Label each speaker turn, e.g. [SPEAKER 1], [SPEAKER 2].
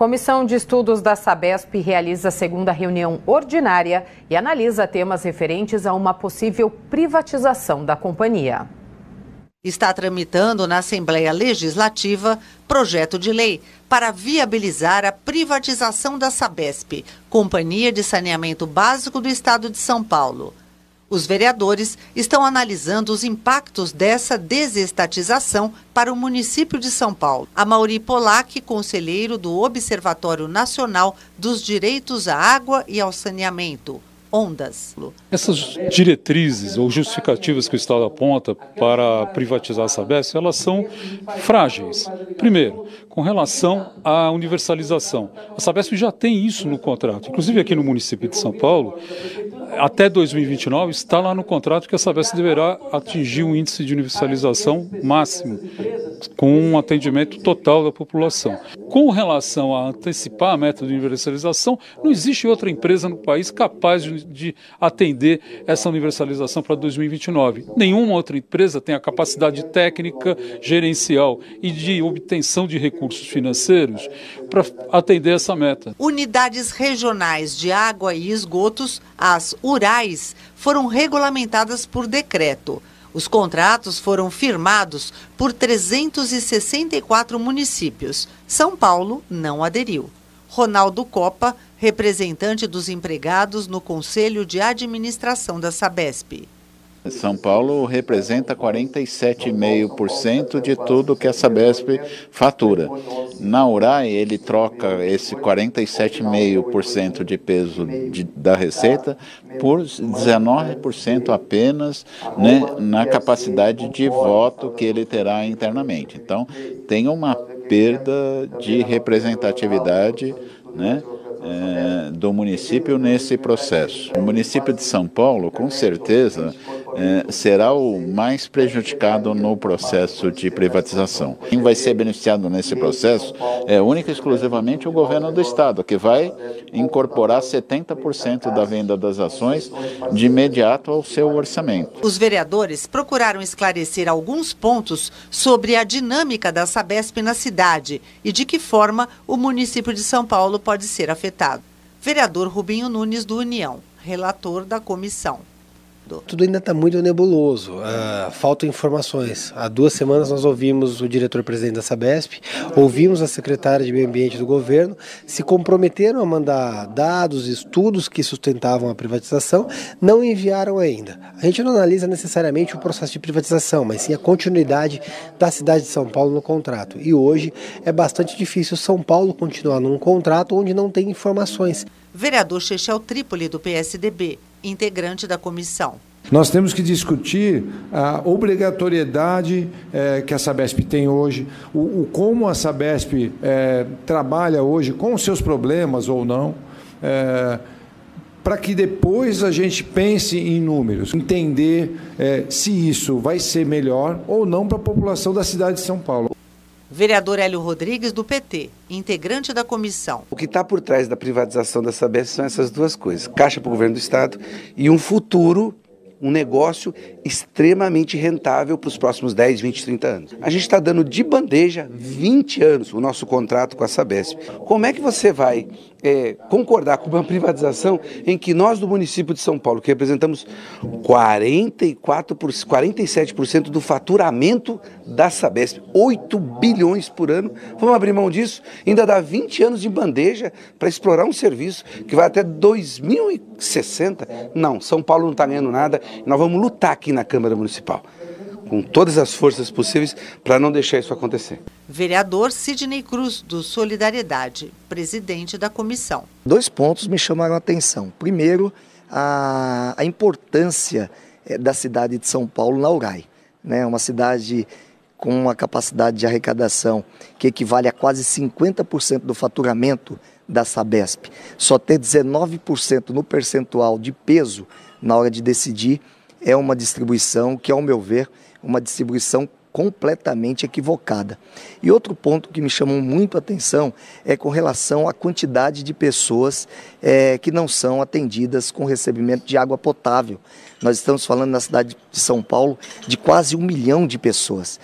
[SPEAKER 1] Comissão de Estudos da Sabesp realiza a segunda reunião ordinária e analisa temas referentes a uma possível privatização da companhia.
[SPEAKER 2] Está tramitando na Assembleia Legislativa projeto de lei para viabilizar a privatização da Sabesp, Companhia de Saneamento Básico do Estado de São Paulo. Os vereadores estão analisando os impactos dessa desestatização para o município de São Paulo. A Mauri Polac, conselheiro do Observatório Nacional dos Direitos à Água e ao Saneamento, ondas.
[SPEAKER 3] Essas diretrizes ou justificativas que o Estado aponta para privatizar a Sabesp, elas são frágeis. Primeiro, com relação à universalização. A Sabesp já tem isso no contrato. Inclusive aqui no município de São Paulo, até 2029 está lá no contrato que a Sabesp deverá atingir um índice de universalização máximo, com um atendimento total da população. Com relação a antecipar a meta de universalização, não existe outra empresa no país capaz de, de atender essa universalização para 2029. Nenhuma outra empresa tem a capacidade técnica, gerencial e de obtenção de recursos financeiros para atender essa meta.
[SPEAKER 2] Unidades regionais de água e esgotos, as URAIS, foram regulamentadas por decreto. Os contratos foram firmados por 364 municípios. São Paulo não aderiu. Ronaldo Copa, representante dos empregados no Conselho de Administração da Sabesp.
[SPEAKER 4] São Paulo representa 47,5% de tudo que a Sabesp fatura. Na URAI, ele troca esse 47,5% de peso de, da receita por 19% apenas né, na capacidade de voto que ele terá internamente. Então, tem uma perda de representatividade né, é, do município nesse processo. O município de São Paulo, com certeza, é, será o mais prejudicado no processo de privatização. Quem vai ser beneficiado nesse processo é única e exclusivamente o governo do estado, que vai incorporar 70% da venda das ações de imediato ao seu orçamento.
[SPEAKER 2] Os vereadores procuraram esclarecer alguns pontos sobre a dinâmica da Sabesp na cidade e de que forma o município de São Paulo pode ser afetado. Vereador Rubinho Nunes do União, relator da comissão.
[SPEAKER 5] Tudo ainda está muito nebuloso, uh, faltam informações. Há duas semanas nós ouvimos o diretor-presidente da Sabesp, ouvimos a secretária de Meio Ambiente do governo, se comprometeram a mandar dados, estudos que sustentavam a privatização, não enviaram ainda. A gente não analisa necessariamente o processo de privatização, mas sim a continuidade da cidade de São Paulo no contrato. E hoje é bastante difícil São Paulo continuar num contrato onde não tem informações.
[SPEAKER 2] Vereador Chechel Trípoli, do PSDB, integrante da comissão.
[SPEAKER 6] Nós temos que discutir a obrigatoriedade é, que a Sabesp tem hoje, o, o como a Sabesp é, trabalha hoje com os seus problemas ou não, é, para que depois a gente pense em números, entender se isso vai ser melhor ou não para a população da cidade de São Paulo.
[SPEAKER 2] Vereador Hélio Rodrigues, do PT, integrante da comissão.
[SPEAKER 7] O que está por trás da privatização da Sabesp são essas duas coisas: caixa para o governo do Estado e um futuro um negócio extremamente rentável para os próximos 10, 20, 30 anos. A gente está dando de bandeja 20 anos o nosso contrato com a Sabesp. Como é que você vai é, concordar com uma privatização em que nós do município de São Paulo, que representamos 44 por, 47% do faturamento da Sabesp, 8 bilhões por ano, vamos abrir mão disso? Ainda dá 20 anos de bandeja para explorar um serviço que vai até 2060? Não, São Paulo não está ganhando nada, nós vamos lutar aqui na Câmara Municipal com todas as forças possíveis para não deixar isso acontecer.
[SPEAKER 2] Vereador Sidney Cruz, do Solidariedade, presidente da comissão.
[SPEAKER 8] Dois pontos me chamaram a atenção. Primeiro, a, a importância é, da cidade de São Paulo na URAI. Né? Uma cidade com uma capacidade de arrecadação que equivale a quase 50% do faturamento da Sabesp. Só ter 19% no percentual de peso na hora de decidir é uma distribuição que, ao meu ver, uma distribuição completamente equivocada. E outro ponto que me chamou muito a atenção é com relação à quantidade de pessoas é, que não são atendidas com recebimento de água potável. Nós estamos falando na cidade de São Paulo de quase um milhão de pessoas.